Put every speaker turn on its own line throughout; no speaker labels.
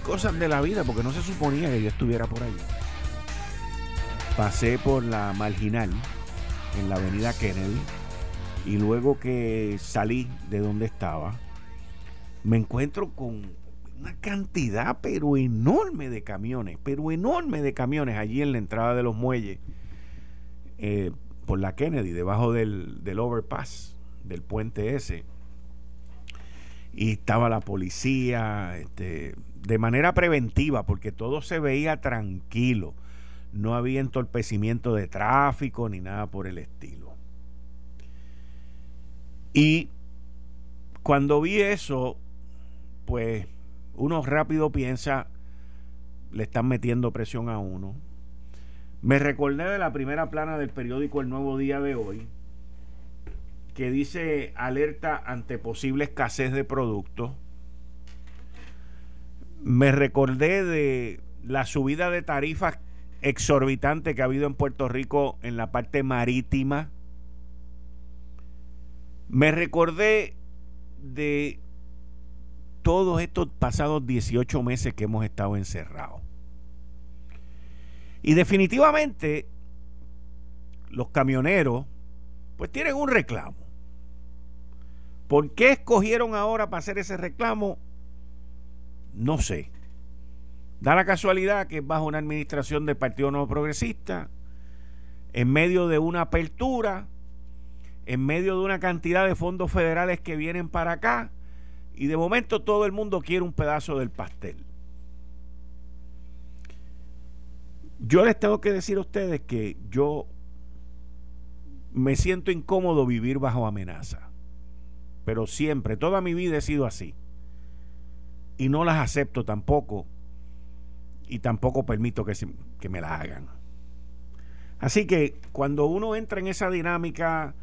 cosas de la vida, porque no se suponía que yo estuviera por ahí. Pasé por la marginal en la avenida Kennedy y luego que salí de donde estaba, me encuentro con una cantidad pero enorme de camiones, pero enorme de camiones allí en la entrada de los muelles eh, por la Kennedy, debajo del, del overpass, del puente ese y estaba la policía, este, de manera preventiva, porque todo se veía tranquilo. No había entorpecimiento de tráfico ni nada por el estilo. Y cuando vi eso, pues uno rápido piensa, le están metiendo presión a uno. Me recordé de la primera plana del periódico El Nuevo Día de hoy, que dice alerta ante posible escasez de productos. Me recordé de la subida de tarifas exorbitante que ha habido en Puerto Rico en la parte marítima. Me recordé de todos estos pasados 18 meses que hemos estado encerrados. Y definitivamente los camioneros pues tienen un reclamo. ¿Por qué escogieron ahora para hacer ese reclamo? No sé. Da la casualidad que bajo una administración del Partido Nuevo Progresista, en medio de una apertura, en medio de una cantidad de fondos federales que vienen para acá, y de momento todo el mundo quiere un pedazo del pastel. Yo les tengo que decir a ustedes que yo me siento incómodo vivir bajo amenaza pero siempre, toda mi vida he sido así. Y no las acepto tampoco. Y tampoco permito que, que me las hagan. Así que cuando uno entra en esa dinámica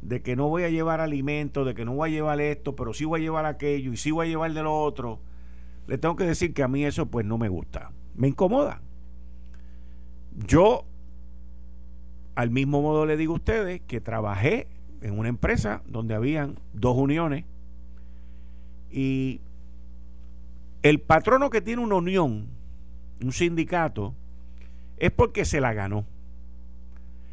de que no voy a llevar alimento, de que no voy a llevar esto, pero sí voy a llevar aquello y sí voy a llevar de lo otro, le tengo que decir que a mí eso pues no me gusta. Me incomoda. Yo, al mismo modo le digo a ustedes que trabajé en una empresa donde habían dos uniones y el patrono que tiene una unión, un sindicato, es porque se la ganó.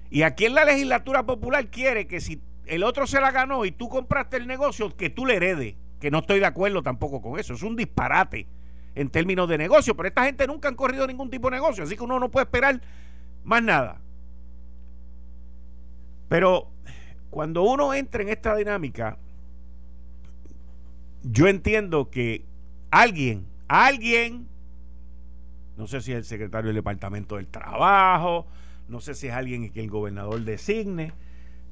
Y aquí en la legislatura popular quiere que si el otro se la ganó y tú compraste el negocio, que tú le heredes. Que no estoy de acuerdo tampoco con eso. Es un disparate en términos de negocio. Pero esta gente nunca han corrido ningún tipo de negocio. Así que uno no puede esperar más nada. Pero cuando uno entra en esta dinámica, yo entiendo que alguien, alguien, no sé si es el secretario del Departamento del Trabajo, no sé si es alguien que el gobernador designe,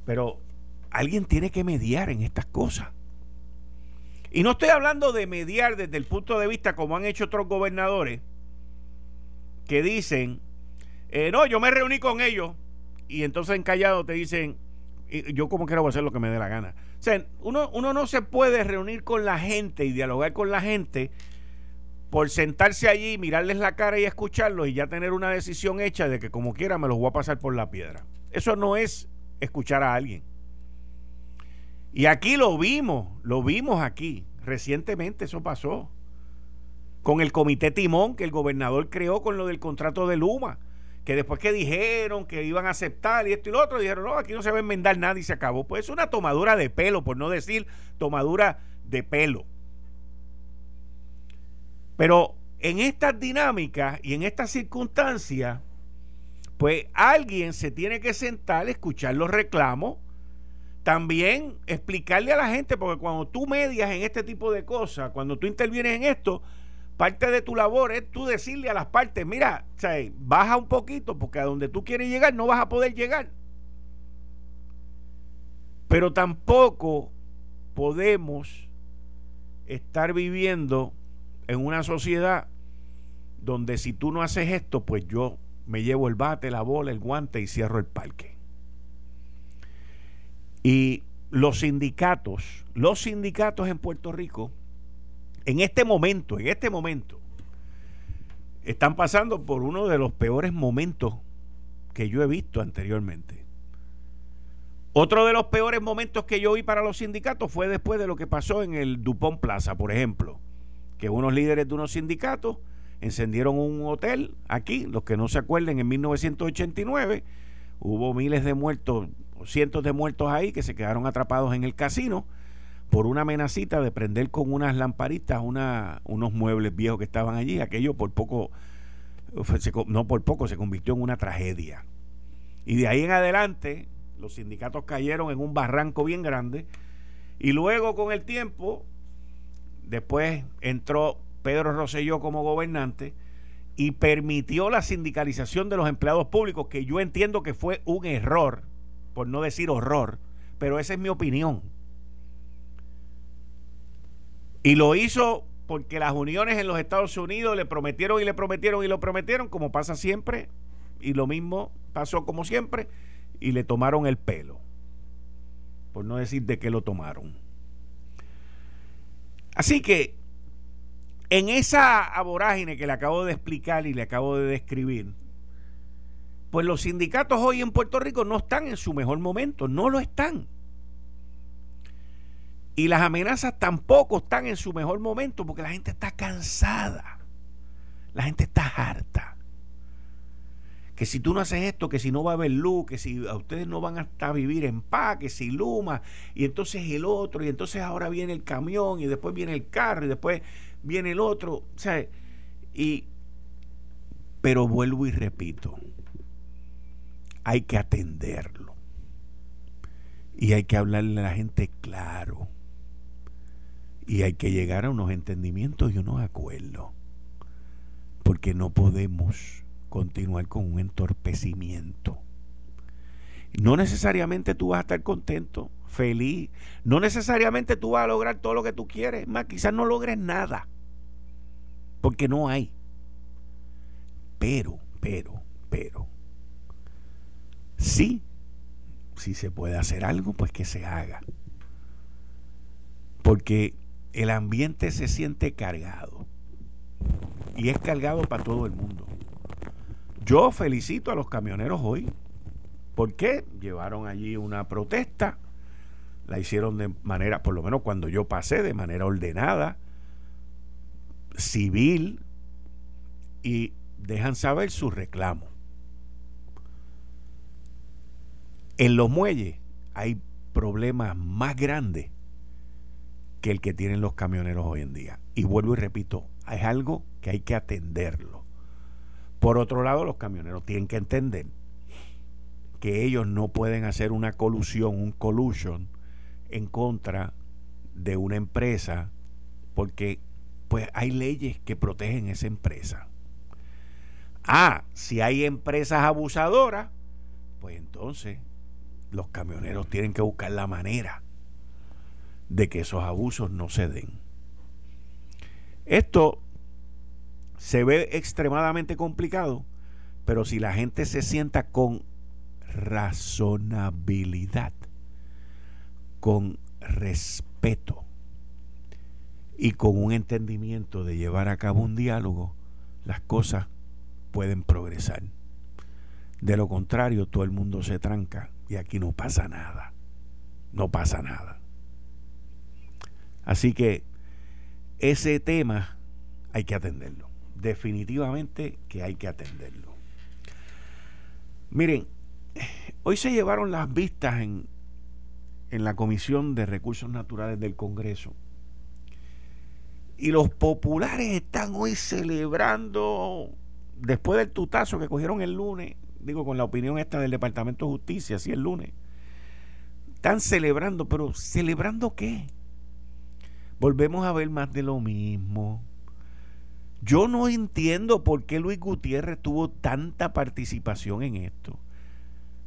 pero alguien tiene que mediar en estas cosas. Y no estoy hablando de mediar desde el punto de vista como han hecho otros gobernadores que dicen, eh, no, yo me reuní con ellos y entonces en callado te dicen, yo como quiero hacer lo que me dé la gana. O sea, uno, uno no se puede reunir con la gente y dialogar con la gente por sentarse allí, mirarles la cara y escucharlos y ya tener una decisión hecha de que como quiera me los voy a pasar por la piedra. Eso no es escuchar a alguien. Y aquí lo vimos, lo vimos aquí. Recientemente eso pasó. Con el comité Timón que el gobernador creó con lo del contrato de Luma que después que dijeron que iban a aceptar y esto y lo otro, dijeron, no, aquí no se va a enmendar nada y se acabó. Pues es una tomadura de pelo, por no decir tomadura de pelo. Pero en estas dinámicas y en estas circunstancias, pues alguien se tiene que sentar, escuchar los reclamos, también explicarle a la gente, porque cuando tú medias en este tipo de cosas, cuando tú intervienes en esto, parte de tu labor es tú decirle a las partes, mira, baja un poquito porque a donde tú quieres llegar no vas a poder llegar. Pero tampoco podemos estar viviendo en una sociedad donde si tú no haces esto, pues yo me llevo el bate, la bola, el guante y cierro el parque. Y los sindicatos, los sindicatos en Puerto Rico, en este momento, en este momento, están pasando por uno de los peores momentos que yo he visto anteriormente. Otro de los peores momentos que yo vi para los sindicatos fue después de lo que pasó en el Dupont Plaza, por ejemplo, que unos líderes de unos sindicatos encendieron un hotel aquí, los que no se acuerden, en 1989 hubo miles de muertos, cientos de muertos ahí que se quedaron atrapados en el casino por una amenacita de prender con unas lamparitas unos muebles viejos que estaban allí. Aquello por poco, no por poco, se convirtió en una tragedia. Y de ahí en adelante, los sindicatos cayeron en un barranco bien grande. Y luego, con el tiempo, después entró Pedro Rosselló como gobernante y permitió la sindicalización de los empleados públicos, que yo entiendo que fue un error, por no decir horror, pero esa es mi opinión. Y lo hizo porque las uniones en los Estados Unidos le prometieron y le prometieron y lo prometieron, como pasa siempre, y lo mismo pasó como siempre, y le tomaron el pelo, por no decir de qué lo tomaron. Así que en esa aborágine que le acabo de explicar y le acabo de describir, pues los sindicatos hoy en Puerto Rico no están en su mejor momento, no lo están. Y las amenazas tampoco están en su mejor momento porque la gente está cansada. La gente está harta. Que si tú no haces esto, que si no va a haber luz, que si a ustedes no van a vivir en paz, que si Luma, y entonces el otro, y entonces ahora viene el camión, y después viene el carro, y después viene el otro. O sea, y, pero vuelvo y repito, hay que atenderlo. Y hay que hablarle a la gente claro. Y hay que llegar a unos entendimientos y unos acuerdos. Porque no podemos continuar con un entorpecimiento. No necesariamente tú vas a estar contento, feliz. No necesariamente tú vas a lograr todo lo que tú quieres. Más, quizás no logres nada. Porque no hay. Pero, pero, pero. Sí, si se puede hacer algo, pues que se haga. Porque el ambiente se siente cargado. Y es cargado para todo el mundo. Yo felicito a los camioneros hoy. porque Llevaron allí una protesta. La hicieron de manera, por lo menos cuando yo pasé, de manera ordenada, civil, y dejan saber su reclamo. En los muelles hay problemas más grandes que el que tienen los camioneros hoy en día. Y vuelvo y repito, es algo que hay que atenderlo. Por otro lado, los camioneros tienen que entender que ellos no pueden hacer una colusión, un collusion en contra de una empresa porque pues hay leyes que protegen esa empresa. Ah, si hay empresas abusadoras, pues entonces los camioneros tienen que buscar la manera de que esos abusos no se den. Esto se ve extremadamente complicado, pero si la gente se sienta con razonabilidad, con respeto y con un entendimiento de llevar a cabo un diálogo, las cosas pueden progresar. De lo contrario, todo el mundo se tranca y aquí no pasa nada. No pasa nada. Así que ese tema hay que atenderlo. Definitivamente que hay que atenderlo. Miren, hoy se llevaron las vistas en, en la Comisión de Recursos Naturales del Congreso. Y los populares están hoy celebrando, después del tutazo que cogieron el lunes, digo con la opinión esta del Departamento de Justicia, así el lunes, están celebrando, pero ¿celebrando qué? Volvemos a ver más de lo mismo. Yo no entiendo por qué Luis Gutiérrez tuvo tanta participación en esto.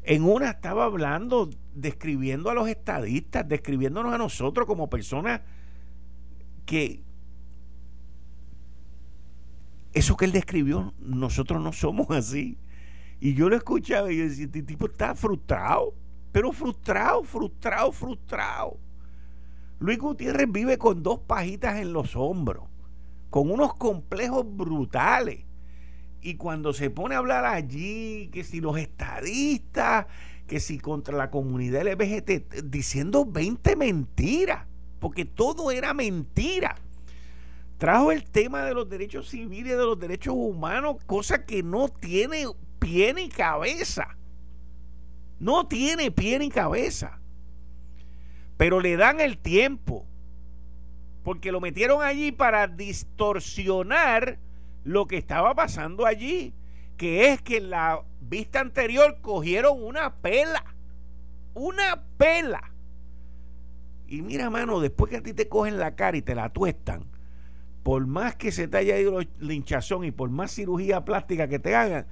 En una estaba hablando, describiendo a los estadistas, describiéndonos a nosotros como personas que eso que él describió, nosotros no somos así. Y yo lo escuchaba y decía, este tipo está frustrado, pero frustrado, frustrado, frustrado. Luis Gutiérrez vive con dos pajitas en los hombros, con unos complejos brutales. Y cuando se pone a hablar allí, que si los estadistas, que si contra la comunidad LGBT, diciendo 20 mentiras, porque todo era mentira. Trajo el tema de los derechos civiles, de los derechos humanos, cosa que no tiene pie ni cabeza. No tiene pie ni cabeza. Pero le dan el tiempo. Porque lo metieron allí para distorsionar lo que estaba pasando allí, que es que en la vista anterior cogieron una pela, una pela. Y mira, mano, después que a ti te cogen la cara y te la tuestan, por más que se te haya ido linchazón y por más cirugía plástica que te hagan,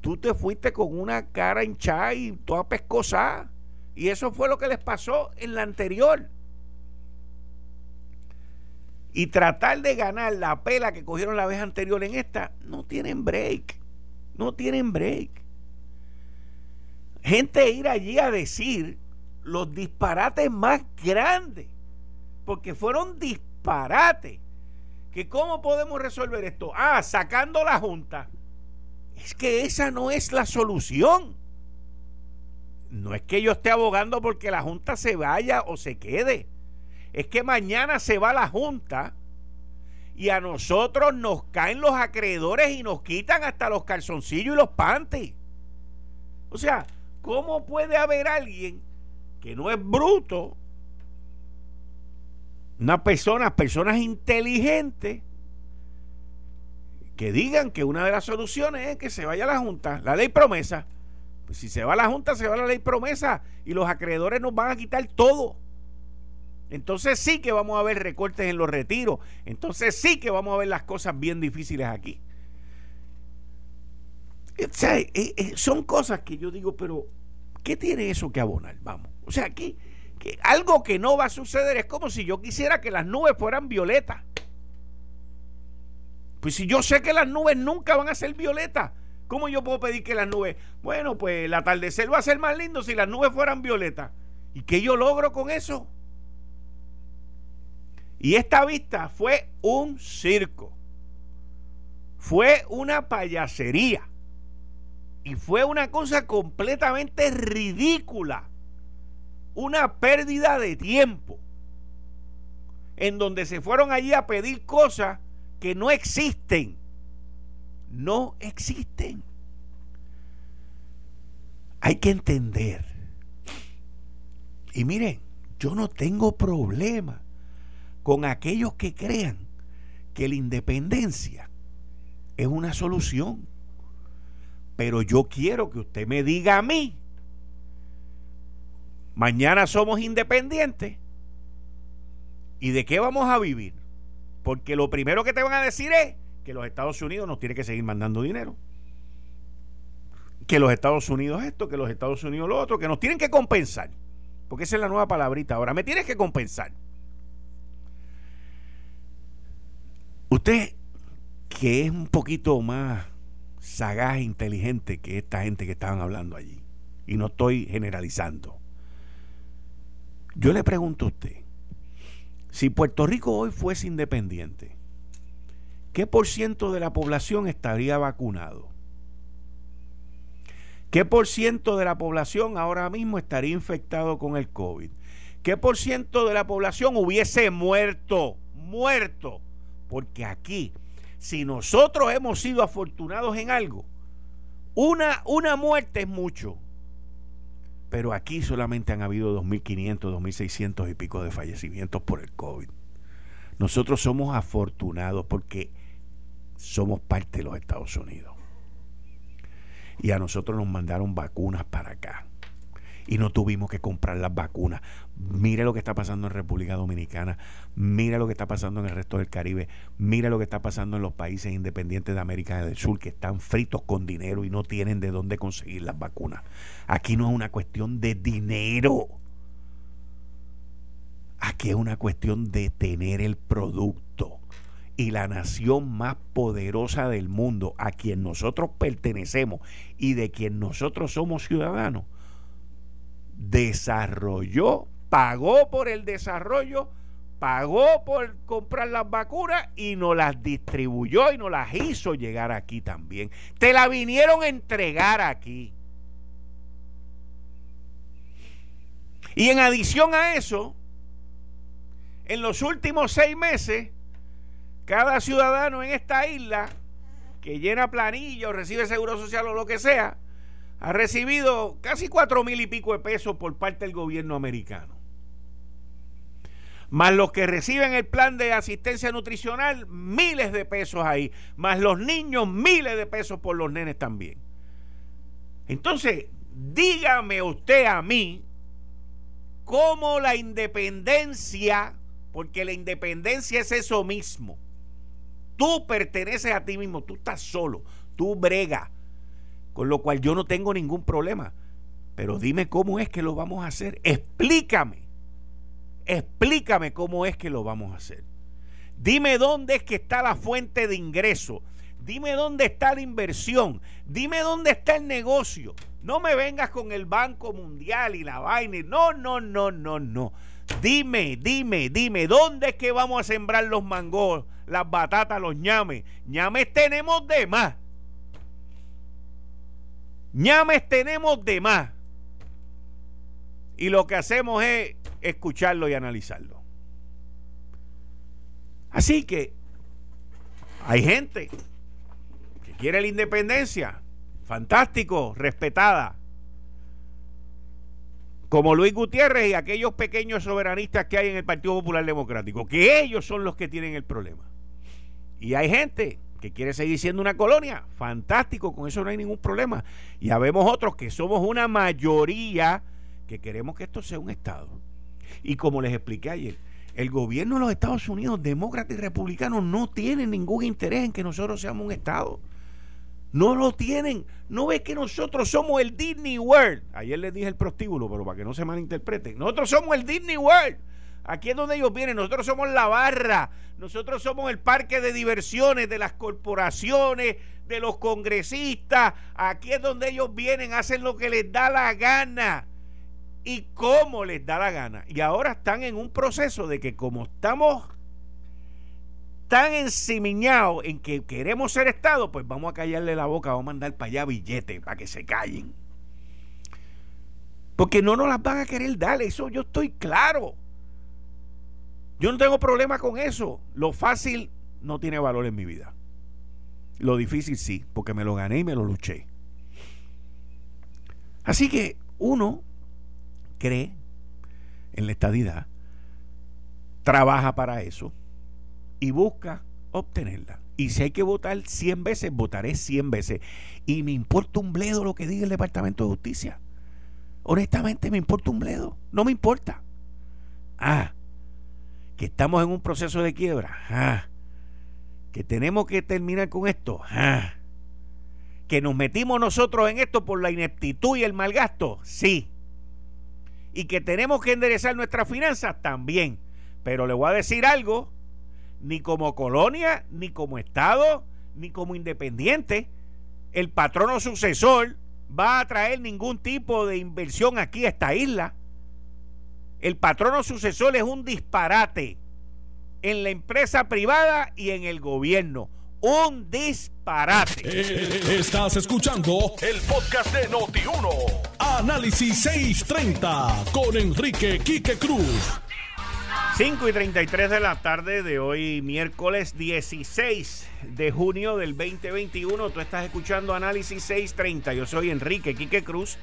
tú te fuiste con una cara hinchada y toda pescosa. Y eso fue lo que les pasó en la anterior y tratar de ganar la pela que cogieron la vez anterior en esta, no tienen break. No tienen break. Gente ir allí a decir los disparates más grandes, porque fueron disparates. Que cómo podemos resolver esto? Ah, sacando la Junta. Es que esa no es la solución. No es que yo esté abogando porque la Junta se vaya o se quede es que mañana se va la Junta y a nosotros nos caen los acreedores y nos quitan hasta los calzoncillos y los panties. O sea, ¿cómo puede haber alguien que no es bruto, una persona, personas inteligentes, que digan que una de las soluciones es que se vaya la Junta, la ley promesa? Pues si se va la Junta, se va la ley promesa y los acreedores nos van a quitar todo. Entonces sí que vamos a ver recortes en los retiros. Entonces sí que vamos a ver las cosas bien difíciles aquí. O sea, eh, eh, son cosas que yo digo, pero ¿qué tiene eso que abonar? Vamos. O sea, aquí que algo que no va a suceder es como si yo quisiera que las nubes fueran violetas. Pues si yo sé que las nubes nunca van a ser violetas, ¿cómo yo puedo pedir que las nubes? Bueno, pues el atardecer va a ser más lindo si las nubes fueran violetas. ¿Y qué yo logro con eso? Y esta vista fue un circo. Fue una payasería. Y fue una cosa completamente ridícula. Una pérdida de tiempo. En donde se fueron allí a pedir cosas que no existen. No existen. Hay que entender. Y miren, yo no tengo problema con aquellos que crean que la independencia es una solución. Pero yo quiero que usted me diga a mí, mañana somos independientes, ¿y de qué vamos a vivir? Porque lo primero que te van a decir es que los Estados Unidos nos tiene que seguir mandando dinero. Que los Estados Unidos esto, que los Estados Unidos lo otro, que nos tienen que compensar. Porque esa es la nueva palabrita. Ahora, me tienes que compensar. Usted, que es un poquito más sagaz e inteligente que esta gente que estaban hablando allí, y no estoy generalizando, yo le pregunto a usted, si Puerto Rico hoy fuese independiente, ¿qué por ciento de la población estaría vacunado? ¿Qué por ciento de la población ahora mismo estaría infectado con el COVID? ¿Qué por ciento de la población hubiese muerto? Muerto porque aquí, si nosotros hemos sido afortunados en algo, una, una muerte es mucho. Pero aquí solamente han habido 2.500, 2.600 y pico de fallecimientos por el COVID. Nosotros somos afortunados porque somos parte de los Estados Unidos. Y a nosotros nos mandaron vacunas para acá y no tuvimos que comprar las vacunas. Mire lo que está pasando en República Dominicana, mire lo que está pasando en el resto del Caribe, mire lo que está pasando en los países independientes de América del Sur que están fritos con dinero y no tienen de dónde conseguir las vacunas. Aquí no es una cuestión de dinero. Aquí es una cuestión de tener el producto. Y la nación más poderosa del mundo, a quien nosotros pertenecemos y de quien nosotros somos ciudadanos, desarrolló, pagó por el desarrollo, pagó por comprar las vacunas y nos las distribuyó y nos las hizo llegar aquí también. Te la vinieron a entregar aquí. Y en adición a eso, en los últimos seis meses, cada ciudadano en esta isla que llena planilla o recibe seguro social o lo que sea, ha recibido casi cuatro mil y pico de pesos por parte del gobierno americano. Más los que reciben el plan de asistencia nutricional, miles de pesos ahí. Más los niños, miles de pesos por los nenes también. Entonces, dígame usted a mí cómo la independencia, porque la independencia es eso mismo. Tú perteneces a ti mismo, tú estás solo, tú brega, con lo cual yo no tengo ningún problema. Pero dime cómo es que lo vamos a hacer. Explícame. Explícame cómo es que lo vamos a hacer. Dime dónde es que está la fuente de ingreso. Dime dónde está la inversión. Dime dónde está el negocio. No me vengas con el Banco Mundial y la vaina. No, no, no, no, no. Dime, dime, dime, ¿dónde es que vamos a sembrar los mangos, las batatas, los ñames? ñames tenemos de más. ñames tenemos de más. Y lo que hacemos es escucharlo y analizarlo. Así que hay gente que quiere la independencia, fantástico, respetada, como Luis Gutiérrez y aquellos pequeños soberanistas que hay en el Partido Popular Democrático, que ellos son los que tienen el problema. Y hay gente que quiere seguir siendo una colonia, fantástico, con eso no hay ningún problema. Y habemos otros que somos una mayoría que queremos que esto sea un Estado. Y como les expliqué ayer, el gobierno de los Estados Unidos, demócrata y republicano, no tienen ningún interés en que nosotros seamos un Estado. No lo tienen. No ves que nosotros somos el Disney World. Ayer les dije el prostíbulo, pero para que no se malinterpreten. Nosotros somos el Disney World. Aquí es donde ellos vienen. Nosotros somos la barra. Nosotros somos el parque de diversiones de las corporaciones, de los congresistas. Aquí es donde ellos vienen, hacen lo que les da la gana y cómo les da la gana. Y ahora están en un proceso de que como estamos tan ensimiñados en que queremos ser Estado, pues vamos a callarle la boca, vamos a mandar para allá billetes para que se callen. Porque no nos las van a querer dar, eso yo estoy claro. Yo no tengo problema con eso. Lo fácil no tiene valor en mi vida. Lo difícil sí, porque me lo gané y me lo luché. Así que uno cree en la estadidad, trabaja para eso y busca obtenerla. Y si hay que votar 100 veces, votaré 100 veces. Y me importa un bledo lo que diga el Departamento de Justicia. Honestamente, me importa un bledo. No me importa. Ah, que estamos en un proceso de quiebra. Ah, que tenemos que terminar con esto. Ah, que nos metimos nosotros en esto por la ineptitud y el mal gasto. Sí. Y que tenemos que enderezar nuestras finanzas también. Pero le voy a decir algo ni como colonia, ni como Estado, ni como independiente, el patrono sucesor va a traer ningún tipo de inversión aquí a esta isla. El patrono sucesor es un disparate en la empresa privada y en el gobierno. Un disparate.
Eh, estás escuchando el podcast de Noti1. Análisis 630 con Enrique Quique Cruz.
5 y 33 de la tarde de hoy, miércoles 16 de junio del 2021. Tú estás escuchando Análisis 630. Yo soy Enrique Quique Cruz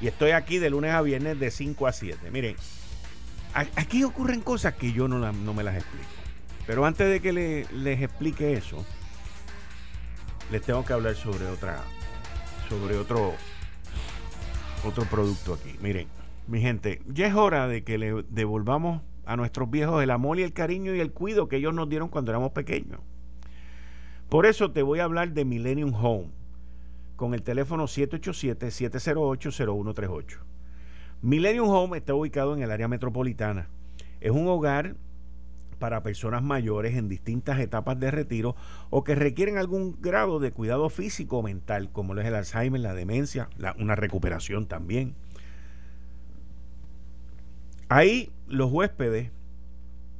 y estoy aquí de lunes a viernes de 5 a 7. Miren, aquí ocurren cosas que yo no, no me las explico. Pero antes de que les explique eso, les tengo que hablar sobre otra, sobre otro, otro producto aquí. Miren, mi gente, ya es hora de que le devolvamos a nuestros viejos el amor y el cariño y el cuido que ellos nos dieron cuando éramos pequeños. Por eso te voy a hablar de Millennium Home con el teléfono 787-708-0138. Millennium Home está ubicado en el área metropolitana. Es un hogar para personas mayores en distintas etapas de retiro o que requieren algún grado de cuidado físico o mental, como lo es el Alzheimer, la demencia, una recuperación también. Ahí los huéspedes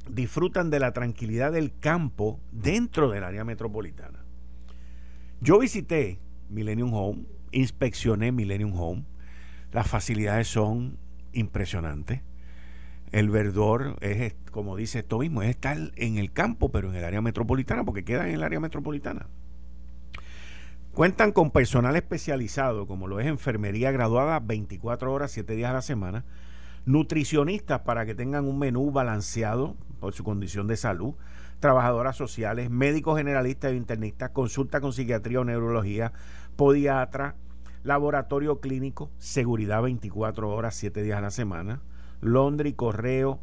disfrutan de la tranquilidad del campo dentro del área metropolitana. Yo visité Millennium Home, inspeccioné Millennium Home, las facilidades son impresionantes el verdor es, como dice esto mismo, es estar en el campo, pero en el área metropolitana, porque queda en el área metropolitana. Cuentan con personal especializado, como lo es enfermería graduada 24 horas, 7 días a la semana, nutricionistas para que tengan un menú balanceado por su condición de salud, trabajadoras sociales, médicos generalistas e internistas, consulta con psiquiatría o neurología, podiatra, laboratorio clínico, seguridad 24 horas, 7 días a la semana, Londres y Correo.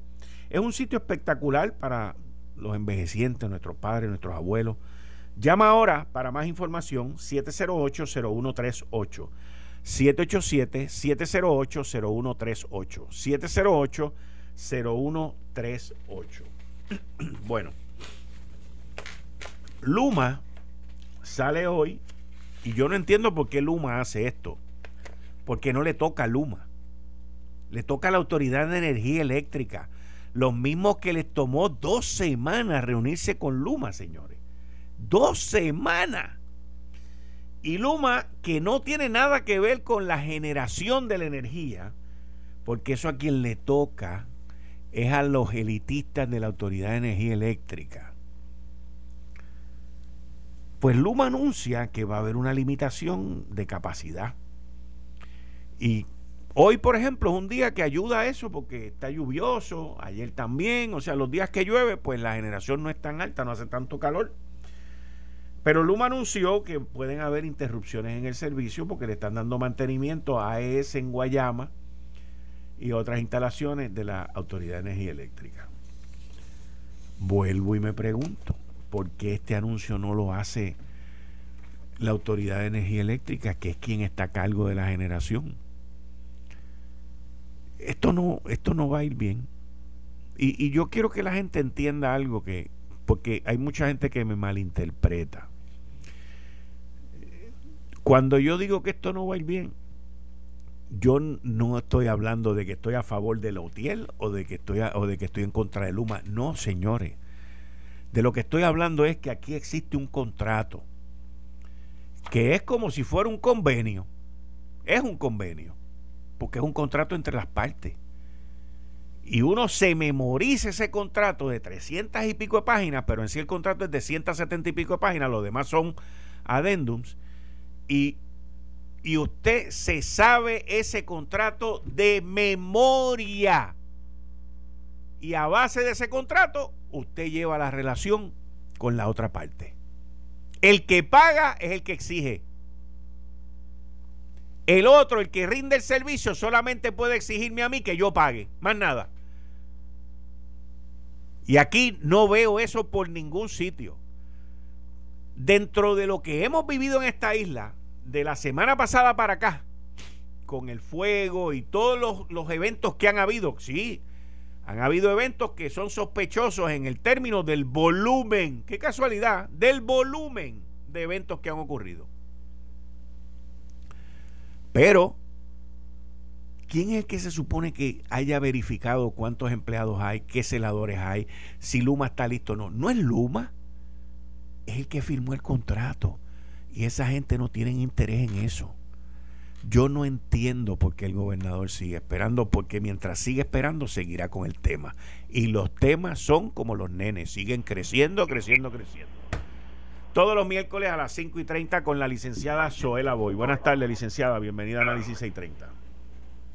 Es un sitio espectacular para los envejecientes, nuestros padres, nuestros abuelos. Llama ahora para más información 708-0138. 787-708-0138. 708-0138. bueno, Luma sale hoy y yo no entiendo por qué Luma hace esto. Porque no le toca a Luma le toca a la Autoridad de Energía Eléctrica, los mismos que les tomó dos semanas reunirse con Luma, señores. Dos semanas. Y Luma, que no tiene nada que ver con la generación de la energía, porque eso a quien le toca es a los elitistas de la Autoridad de Energía Eléctrica. Pues Luma anuncia que va a haber una limitación de capacidad. Y Hoy, por ejemplo, es un día que ayuda a eso porque está lluvioso, ayer también, o sea, los días que llueve, pues la generación no es tan alta, no hace tanto calor. Pero Luma anunció que pueden haber interrupciones en el servicio porque le están dando mantenimiento a AES en Guayama y otras instalaciones de la Autoridad de Energía Eléctrica. Vuelvo y me pregunto, ¿por qué este anuncio no lo hace la Autoridad de Energía Eléctrica, que es quien está a cargo de la generación? esto no, esto no va a ir bien. Y, yo quiero que la gente entienda algo que, porque hay mucha gente que me malinterpreta. Cuando yo digo que esto no va a ir bien, yo no estoy hablando de que estoy a favor de la UTIEL o de que estoy o de que estoy en contra de Luma. No, señores. De lo que estoy hablando es que aquí existe un contrato que es como si fuera un convenio. Es un convenio porque es un contrato entre las partes. Y uno se memoriza ese contrato de 300 y pico de páginas, pero en sí el contrato es de 170 y pico de páginas, los demás son adendums, y, y usted se sabe ese contrato de memoria. Y a base de ese contrato, usted lleva la relación con la otra parte. El que paga es el que exige. El otro, el que rinde el servicio, solamente puede exigirme a mí que yo pague, más nada. Y aquí no veo eso por ningún sitio. Dentro de lo que hemos vivido en esta isla, de la semana pasada para acá, con el fuego y todos los, los eventos que han habido, sí, han habido eventos que son sospechosos en el término del volumen, qué casualidad, del volumen de eventos que han ocurrido. Pero, ¿quién es el que se supone que haya verificado cuántos empleados hay, qué celadores hay, si Luma está listo o no? No es Luma, es el que firmó el contrato. Y esa gente no tiene interés en eso. Yo no entiendo por qué el gobernador sigue esperando, porque mientras sigue esperando seguirá con el tema. Y los temas son como los nenes, siguen creciendo, creciendo, creciendo todos los miércoles a las 5 y 30 con la licenciada Joela Boy. Buenas tardes, licenciada. Bienvenida a Análisis 630.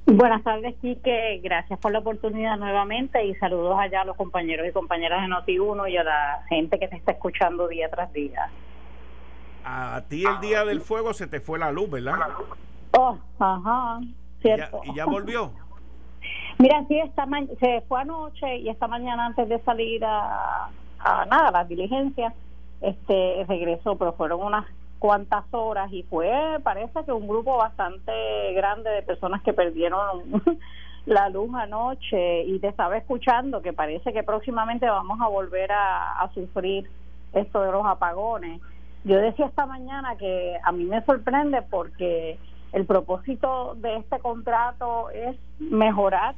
Buenas tardes, Quique. Gracias por la oportunidad nuevamente y saludos allá a los compañeros y compañeras de Noti1 y a la gente que te está escuchando día tras día.
A ti el día del fuego se te fue la luz, ¿verdad?
Oh, ajá, cierto.
¿Y ya, volvió?
Mira, sí, esta se fue anoche y esta mañana antes de salir a, a nada, las diligencias, este regresó, pero fueron unas cuantas horas y fue, parece que un grupo bastante grande de personas que perdieron la luz anoche y te estaba escuchando que parece que próximamente vamos a volver a, sufrir esto de los apagones. Yo decía esta mañana que a mí me sorprende porque el propósito de este contrato es mejorar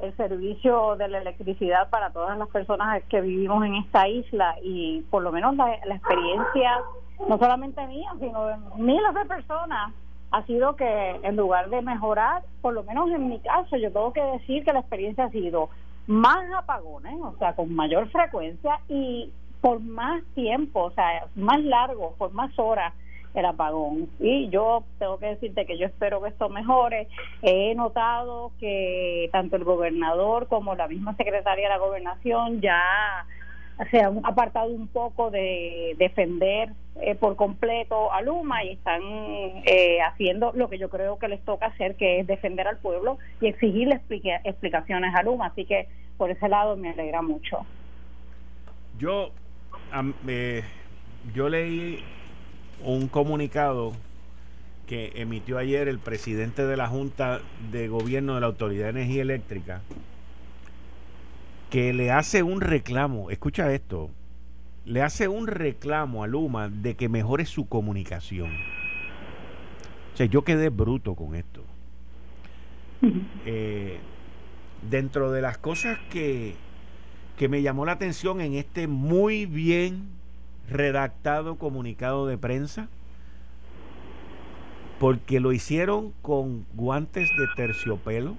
el servicio de la electricidad para todas las personas que vivimos en esta isla y por lo menos la, la experiencia, no solamente mía, sino de miles de personas ha sido que en lugar de mejorar, por lo menos en mi caso, yo tengo que decir que la experiencia ha sido más apagones, o sea, con mayor frecuencia y por más tiempo, o sea, más largo, por más horas el apagón. Y yo tengo que decirte que yo espero que esto mejore. He notado que tanto el gobernador como la misma secretaria de la gobernación ya se han apartado un poco de defender eh, por completo a Luma y están eh, haciendo lo que yo creo que les toca hacer, que es defender al pueblo y exigirle explicaciones a Luma. Así que por ese lado me alegra mucho.
Yo, eh, yo leí un comunicado que emitió ayer el presidente de la Junta de Gobierno de la Autoridad de Energía Eléctrica, que le hace un reclamo, escucha esto, le hace un reclamo a Luma de que mejore su comunicación. O sea, yo quedé bruto con esto. Eh, dentro de las cosas que, que me llamó la atención en este muy bien redactado comunicado de prensa, porque lo hicieron con guantes de terciopelo.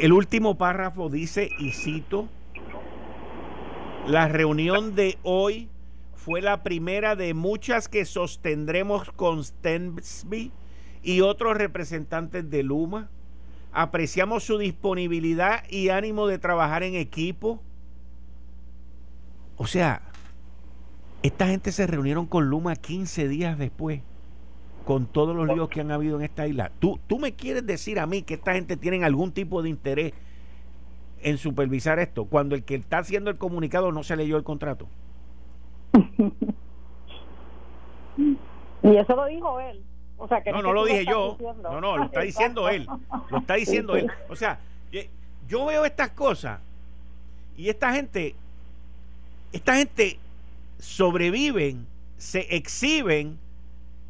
El último párrafo dice, y cito, la reunión de hoy fue la primera de muchas que sostendremos con Stensby y otros representantes de Luma. Apreciamos su disponibilidad y ánimo de trabajar en equipo. O sea, esta gente se reunieron con Luma 15 días después, con todos los líos que han habido en esta isla. ¿Tú, tú me quieres decir a mí que esta gente tiene algún tipo de interés en supervisar esto cuando el que está haciendo el comunicado no se leyó el contrato?
y eso lo dijo él. O sea, que
no, no lo dije yo. No, no, lo está diciendo él. Lo está diciendo él. O sea, yo veo estas cosas y esta gente, esta gente sobreviven, se exhiben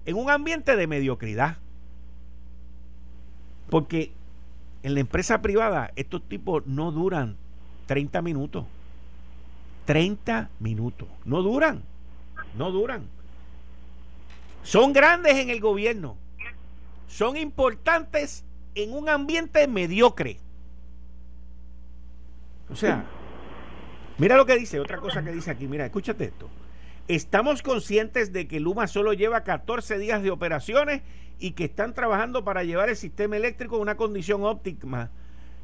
en un ambiente de mediocridad. Porque en la empresa privada, estos tipos no duran 30 minutos. 30 minutos. No duran. No duran. Son grandes en el gobierno. Son importantes en un ambiente mediocre. O sea, mira lo que dice, otra cosa que dice aquí, mira, escúchate esto. Estamos conscientes de que Luma solo lleva 14 días de operaciones y que están trabajando para llevar el sistema eléctrico a una condición óptima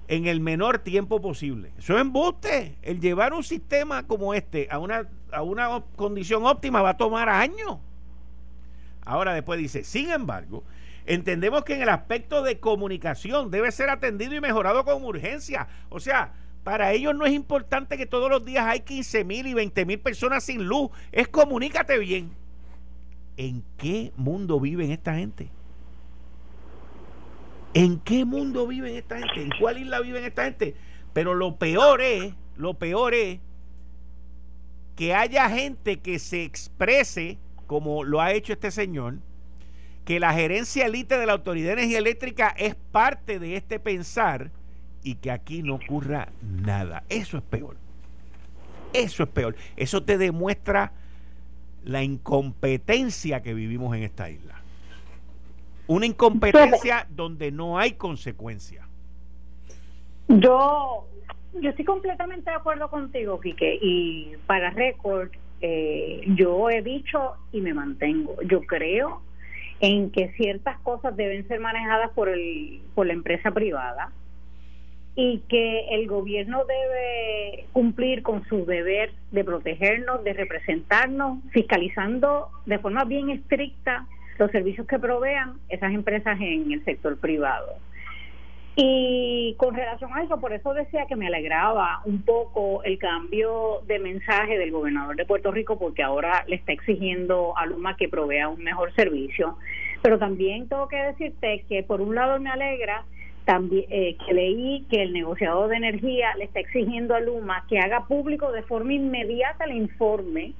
en el menor tiempo posible. Eso es embuste. El llevar un sistema como este a una, a una condición óptima va a tomar años. Ahora después dice, sin embargo, entendemos que en el aspecto de comunicación debe ser atendido y mejorado con urgencia. O sea, para ellos no es importante que todos los días hay 15 mil y 20 mil personas sin luz. Es comunícate bien. ¿En qué mundo viven esta gente? ¿En qué mundo viven esta gente? ¿En cuál isla viven esta gente? Pero lo peor es, lo peor es que haya gente que se exprese como lo ha hecho este señor, que la gerencia elite de la Autoridad de Energía Eléctrica es parte de este pensar y que aquí no ocurra nada. Eso es peor. Eso es peor. Eso te demuestra la incompetencia que vivimos en esta isla. Una incompetencia donde no hay consecuencia.
Yo, yo estoy completamente de acuerdo contigo, Quique, y para récord, eh, yo he dicho y me mantengo. Yo creo en que ciertas cosas deben ser manejadas por el por la empresa privada y que el gobierno debe cumplir con su deber de protegernos, de representarnos, fiscalizando de forma bien estricta los servicios que provean esas empresas en el sector privado. Y con relación a eso, por eso decía que me alegraba un poco el cambio de mensaje del gobernador de Puerto Rico, porque ahora le está exigiendo a Luma que provea un mejor servicio. Pero también tengo que decirte que por un lado me alegra también eh, que leí que el negociador de energía le está exigiendo a Luma que haga público de forma inmediata el informe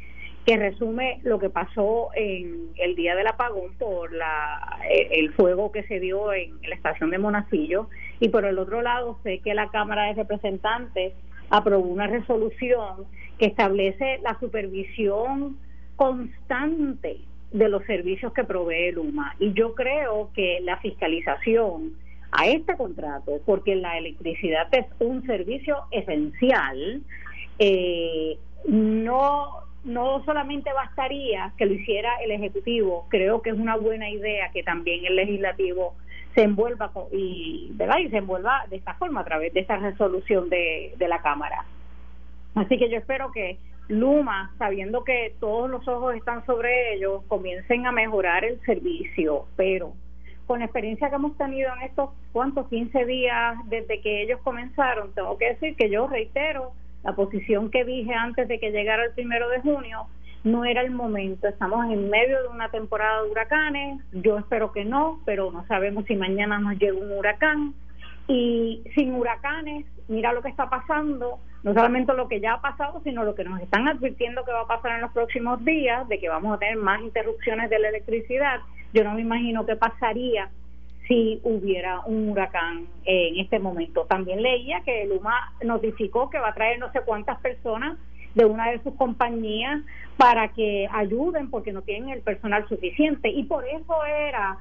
que resume lo que pasó en el día del apagón por la, eh, el fuego que se dio en la estación de Monacillo. Y por el otro lado sé que la Cámara de Representantes aprobó una resolución que establece la supervisión constante de los servicios que provee Luma. Y yo creo que la fiscalización a este contrato porque la electricidad es un servicio esencial eh, no no solamente bastaría que lo hiciera el Ejecutivo, creo que es una buena idea que también el Legislativo se envuelva y, ¿verdad? y se envuelva de esta forma a través de esa resolución de, de la Cámara. Así que yo espero que Luma, sabiendo que todos los ojos están sobre ellos, comiencen a mejorar el servicio, pero con la experiencia que hemos tenido en estos cuantos 15 días desde que ellos comenzaron, tengo que decir que yo reitero la posición que dije antes de que llegara el primero de junio, no era el momento. Estamos en medio de una temporada de huracanes. Yo espero que no, pero no sabemos si mañana nos llega un huracán. Y sin huracanes, mira lo que está pasando, no solamente lo que ya ha pasado, sino lo que nos están advirtiendo que va a pasar en los próximos días, de que vamos a tener más interrupciones de la electricidad. Yo no me imagino qué pasaría si hubiera un huracán en este momento. También leía que Luma notificó que va a traer no sé cuántas personas de una de sus compañías para que ayuden porque no tienen el personal suficiente y por eso era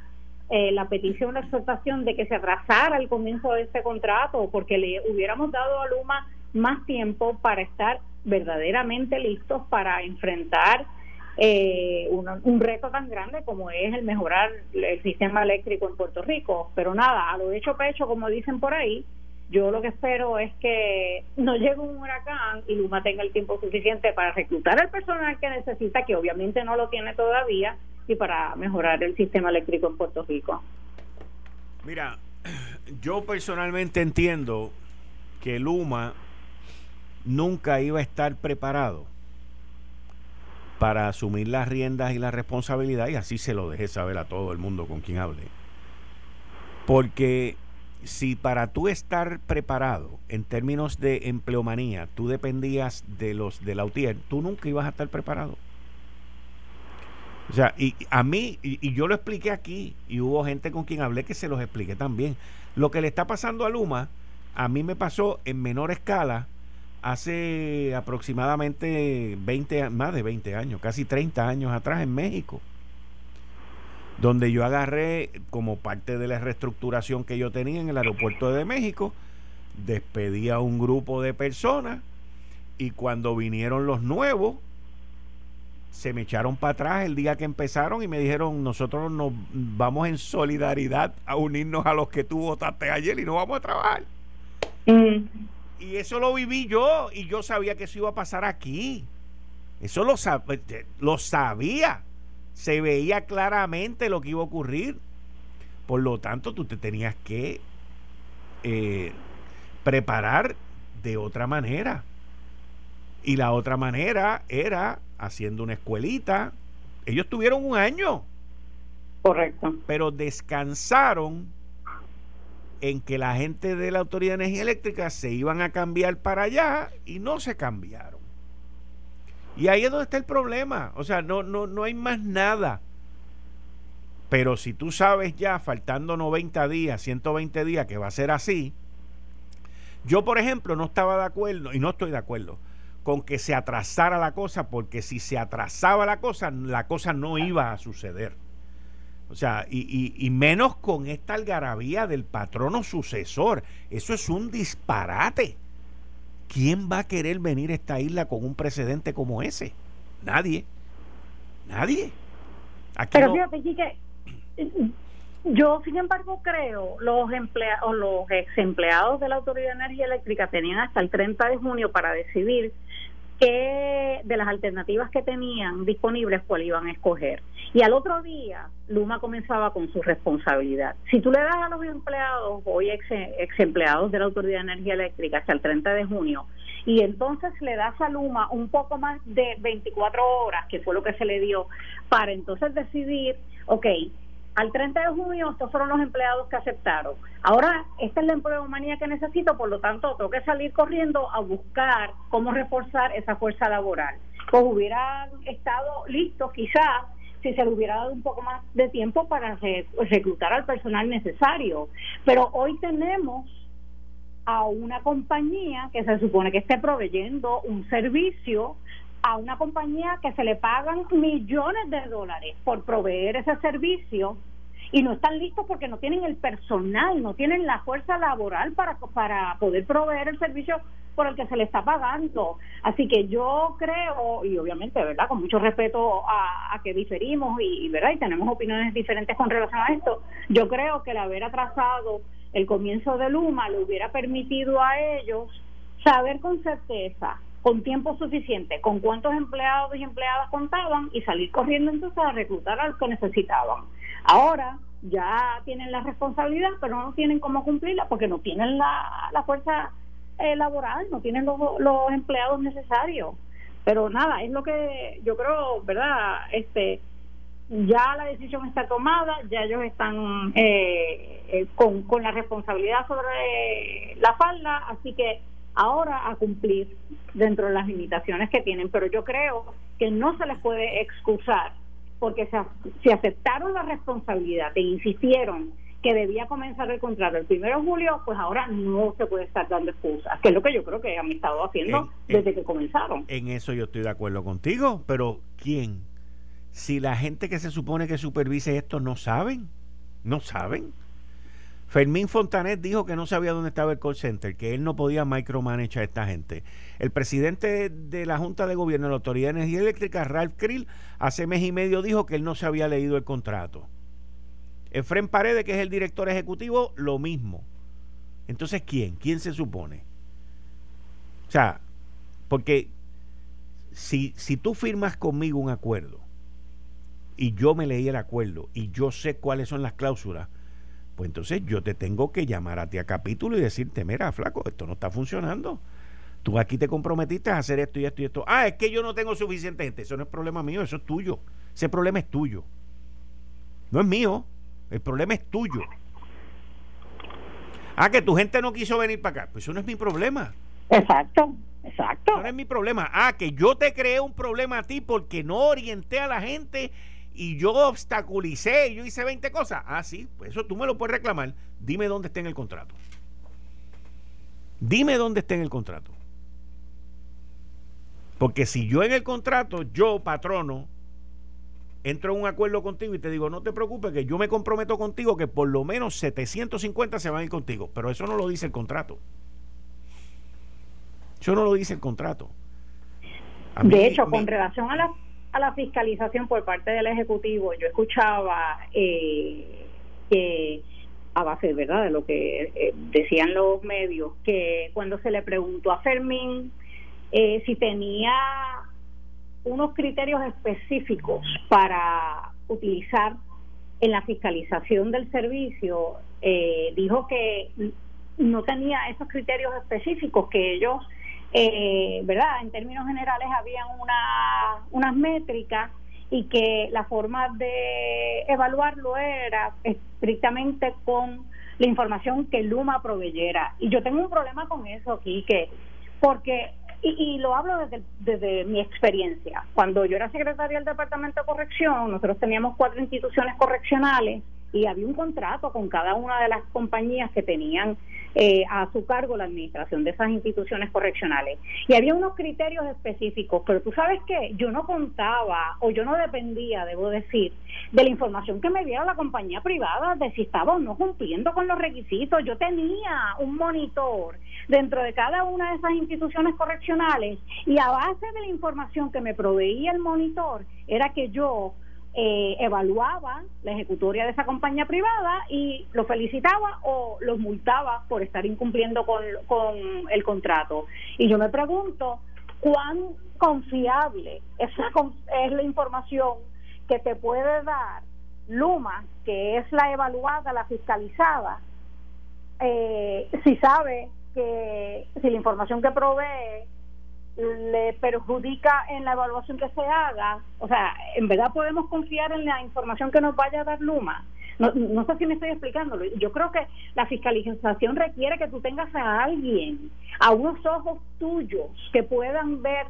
eh, la petición, la exhortación de que se atrasara el comienzo de este contrato porque le hubiéramos dado a Luma más tiempo para estar verdaderamente listos para enfrentar eh, un, reto tan grande como es el mejorar el sistema eléctrico en Puerto Rico. Pero nada, a lo hecho pecho, como dicen por ahí, yo lo que espero es que no llegue un huracán y Luma tenga el tiempo suficiente para reclutar el personal que necesita, que obviamente no lo tiene todavía, y para mejorar el sistema eléctrico en Puerto Rico.
Mira, yo personalmente entiendo que Luma nunca iba a estar preparado para asumir las riendas y la responsabilidad y así se lo dejé saber a todo el mundo con quien hable. Porque si para tú estar preparado en términos de empleomanía, tú dependías de los de la UTIER, tú nunca ibas a estar preparado. O sea, y a mí, y, yo lo expliqué aquí, y hubo gente con quien hablé que se los expliqué también. Lo que le está pasando a Luma, a mí me pasó en menor escala hace aproximadamente 20, más de 20 años, casi 30 años atrás en México, donde yo agarré como parte de la reestructuración que yo tenía en el aeropuerto de México, despedí a un grupo de personas y cuando vinieron los nuevos, se me echaron para atrás el día que empezaron y me dijeron, nosotros nos vamos en solidaridad a unirnos a los que tú votaste ayer y no vamos a trabajar. Mm. Y eso lo viví yo y yo sabía que eso iba a pasar aquí. Eso lo, eh, lo sabía. Se veía claramente lo que iba a ocurrir. Por lo tanto, tú te tenías que eh, preparar de otra manera. Y la otra manera era haciendo una escuelita. Ellos tuvieron un año.
Correcto.
Pero descansaron en que la gente de la Autoridad de Energía Eléctrica se iban a cambiar para allá y no se cambiaron. Y ahí es donde está el problema. O sea, no, no, no hay más nada. Pero si tú sabes ya, faltando 90 días, 120 días, que va a ser así, yo, por ejemplo, no estaba de acuerdo, y no estoy de acuerdo, con que se atrasara la cosa, porque si se atrasaba la cosa, la cosa no iba a suceder. O sea, y, y, menos con esta algarabía del patrono sucesor. Eso es un disparate. ¿Quién va a querer venir a esta isla con un precedente como ese? Nadie. Nadie.
Pero fíjate, que yo sin embargo creo los empleados, los ex empleados de la Autoridad de Energía Eléctrica tenían hasta el 30 de junio para decidir que de las alternativas que tenían disponibles, cuál iban a escoger. Y al otro día, Luma comenzaba con su responsabilidad. Si tú le das a los empleados, hoy ex, ex empleados de la Autoridad de Energía Eléctrica, hasta el 30 de junio, y entonces le das a Luma un poco más de 24 horas, que fue lo que se le dio, para entonces decidir, ok, al 30 de junio estos fueron los empleados que aceptaron. Ahora, esta es la empleomanía que necesito, por lo tanto, tengo que salir corriendo a buscar cómo reforzar esa fuerza laboral. Pues hubieran estado listos quizás si se le hubiera dado un poco más de tiempo para reclutar al personal necesario. Pero hoy tenemos a una compañía que se supone que esté proveyendo un servicio a una compañía que se le pagan millones de dólares por proveer ese servicio y no están listos porque no tienen el personal, no tienen la fuerza laboral para, para poder proveer el servicio por el que se le está pagando. Así que yo creo, y obviamente, ¿verdad? Con mucho respeto a, que diferimos y, ¿verdad? Y tenemos opiniones diferentes con relación a esto, yo creo que el haber atrasado el comienzo de Luma le hubiera permitido a ellos saber con certeza con tiempo suficiente, con cuántos empleados y empleadas contaban y salir corriendo entonces a reclutar a los que necesitaban. Ahora ya tienen la responsabilidad, pero no tienen cómo cumplirla porque no tienen la, la fuerza eh, laboral, no tienen los, los empleados necesarios. Pero nada, es lo que yo creo, ¿verdad? Este ya la decisión está tomada, ya ellos están eh, eh, con, con la responsabilidad sobre la falda, así que ahora a cumplir dentro de las limitaciones que tienen, pero yo creo que no se les puede excusar porque se, aceptaron la responsabilidad e insistieron que debía comenzar el contrato el primero de julio, pues ahora no se puede estar dando excusas, que es lo que yo creo que han estado haciendo desde que comenzaron.
En eso yo estoy de acuerdo contigo, pero ¿quién? Si la gente que se supone que supervise esto no saben, no saben. Fermín Fontanet dijo que no sabía dónde estaba el call center, que él no podía micromanage a esta gente. El presidente de la Junta de Gobierno de la Autoridad de Energía Eléctrica, Ralph Krill, hace mes y medio dijo que él no se había leído el contrato. Efren Paredes, que es el director ejecutivo, lo mismo. Entonces, ¿quién? ¿Quién se supone? O sea, porque si, si tú firmas conmigo un acuerdo y yo me leí el acuerdo y yo sé cuáles son las cláusulas, pues entonces yo te tengo que llamar a ti a capítulo y decirte, mira, flaco, esto no está funcionando. Tú aquí te comprometiste a hacer esto y esto y esto. Ah, es que yo no tengo suficiente gente. Eso no es problema mío, eso es tuyo. Ese problema es tuyo. No es mío. El problema es tuyo. Ah, que tu gente no quiso venir para acá. Pues eso no es mi problema.
Exacto, exacto.
Eso no es mi problema. Ah, que yo te creé un problema a ti porque no orienté a la gente y yo obstaculicé, yo hice 20 cosas. Ah, sí, pues eso tú me lo puedes reclamar. Dime dónde está en el contrato. Dime dónde está en el contrato. Porque si yo en el contrato, yo, patrono, entro en un acuerdo contigo y te digo, no te preocupes, que yo me comprometo contigo que por lo menos 750 se van a ir contigo. Pero eso no lo dice el contrato. Eso no lo dice el contrato.
de hecho, con relación a la a la fiscalización por parte del Ejecutivo, yo escuchaba eh, que a base verdad de lo que eh, decían los medios, que cuando se le preguntó a Fermín eh, si tenía unos criterios específicos para utilizar en la fiscalización del servicio, dijo que no tenía esos criterios específicos que ellos eh, ¿verdad? En términos generales habían una, unas métricas y que la forma de evaluarlo era estrictamente con la información que Luma proveyera. Y yo tengo un problema con eso aquí, que porque, y, lo hablo desde, desde mi experiencia, cuando yo era secretaria del Departamento de Corrección, nosotros teníamos cuatro instituciones correccionales y había un contrato con cada una de las compañías que tenían eh, a su cargo la administración de esas instituciones correccionales. Y había unos criterios específicos, pero tú sabes que yo no contaba o yo no dependía, debo decir, de la información que me diera la compañía privada de si estaba o no cumpliendo con los requisitos. Yo tenía un monitor dentro de cada una de esas instituciones correccionales y a base de la información que me proveía el monitor era que yo eh, evaluaba la ejecutoria de esa compañía privada y lo felicitaba o los multaba por estar incumpliendo con, con el contrato. Y yo me pregunto, ¿cuán confiable esa es la información que te puede dar Luma, que es la evaluada, la fiscalizada, eh, si sabe que si la información que provee le perjudica en la evaluación que se haga, o sea, en verdad podemos confiar en la información que nos vaya a dar Luma. No, sé si me estoy explicando. Yo creo que la fiscalización requiere que tú tengas a alguien, a unos ojos tuyos que puedan ver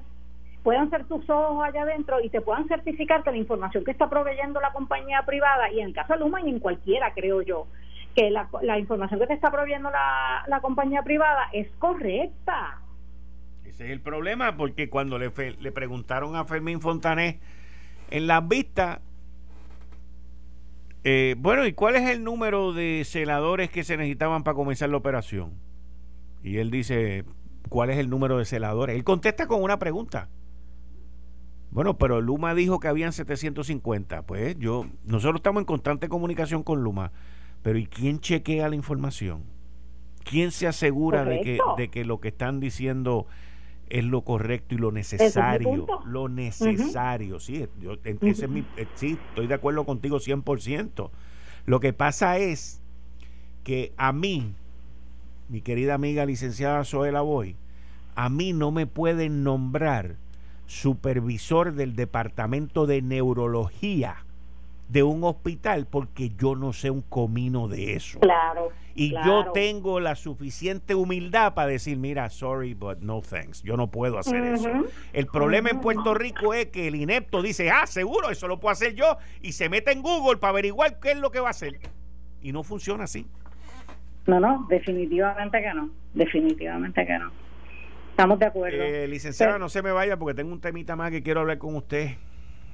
puedan ser tus ojos allá adentro y te puedan certificar que la información que está proveyendo la compañía privada, y en el caso de Luma y en cualquiera, creo yo, que la, información que te está proveyendo la compañía privada es correcta.
Ese es el problema, porque cuando le, le preguntaron a Fermín Fontané en las vistas, eh, bueno, ¿y cuál es el número de celadores que se necesitaban para comenzar la operación? Y él dice, ¿cuál es el número de celadores? Él contesta con una pregunta. Bueno, pero Luma dijo que habían 750. Pues yo, nosotros estamos en constante comunicación con Luma, pero ¿y quién chequea la información? ¿Quién se asegura de que, de que lo que están diciendo es lo correcto y lo necesario? lo necesario, sí, yo, ese es mi, eh, sí, estoy de acuerdo contigo 100%. Lo que pasa es que a mí, mi querida amiga licenciada Zoela Boy, a mí no me pueden nombrar supervisor del departamento de neurología de un hospital porque yo no sé un comino de eso.
Claro.
Y yo tengo la suficiente humildad para decir, mira, sorry, but no thanks. Yo no puedo hacer eso. El problema en Puerto Rico es que el inepto dice, ah, seguro, eso lo puedo hacer yo. Y se mete en Google para averiguar qué es lo que va a hacer. Y no funciona así.
No, no, definitivamente que no. Definitivamente que no. Estamos de acuerdo. Eh,
licenciada, no se me vaya porque tengo un temita más que quiero hablar con usted.